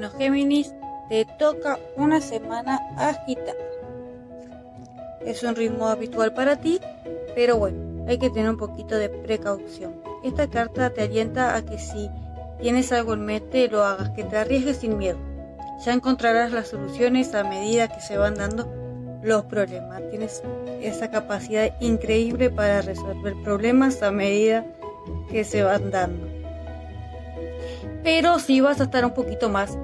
Bueno, Géminis, te toca una semana agitada. Es un ritmo habitual para ti, pero bueno, hay que tener un poquito de precaución. Esta carta te alienta a que si tienes algo en mente, lo hagas, que te arriesgues sin miedo. Ya encontrarás las soluciones a medida que se van dando los problemas. Tienes esa capacidad increíble para resolver problemas a medida que se van dando. Pero si vas a estar un poquito más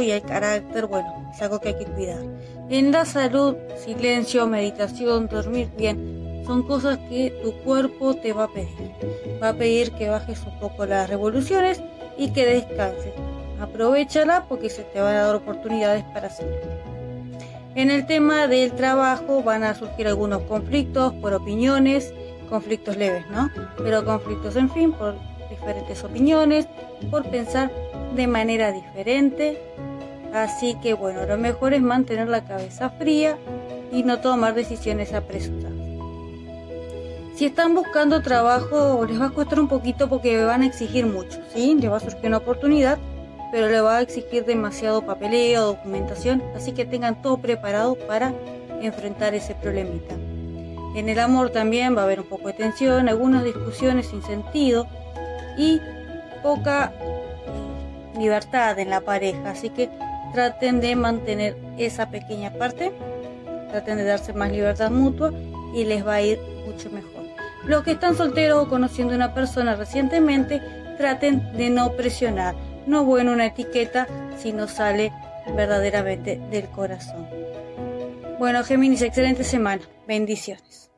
y el carácter, bueno, es algo que hay que cuidar. En la salud, silencio, meditación, dormir bien, son cosas que tu cuerpo te va a pedir. Va a pedir que bajes un poco las revoluciones y que descanses. Aprovechala porque se te van a dar oportunidades para hacerlo. En el tema del trabajo van a surgir algunos conflictos por opiniones, conflictos leves, ¿no? Pero conflictos, en fin, por diferentes opiniones, por pensar de manera diferente. Así que bueno, lo mejor es mantener la cabeza fría y no tomar decisiones apresuradas. Si están buscando trabajo, les va a costar un poquito porque van a exigir mucho, ¿sí? Les va a surgir una oportunidad, pero le va a exigir demasiado papeleo, documentación, así que tengan todo preparado para enfrentar ese problemita. En el amor también va a haber un poco de tensión, algunas discusiones sin sentido y poca libertad en la pareja, así que traten de mantener esa pequeña parte, traten de darse más libertad mutua y les va a ir mucho mejor. Los que están solteros o conociendo a una persona recientemente, traten de no presionar, no bueno una etiqueta si no sale verdaderamente del corazón. Bueno, Géminis, excelente semana. Bendiciones.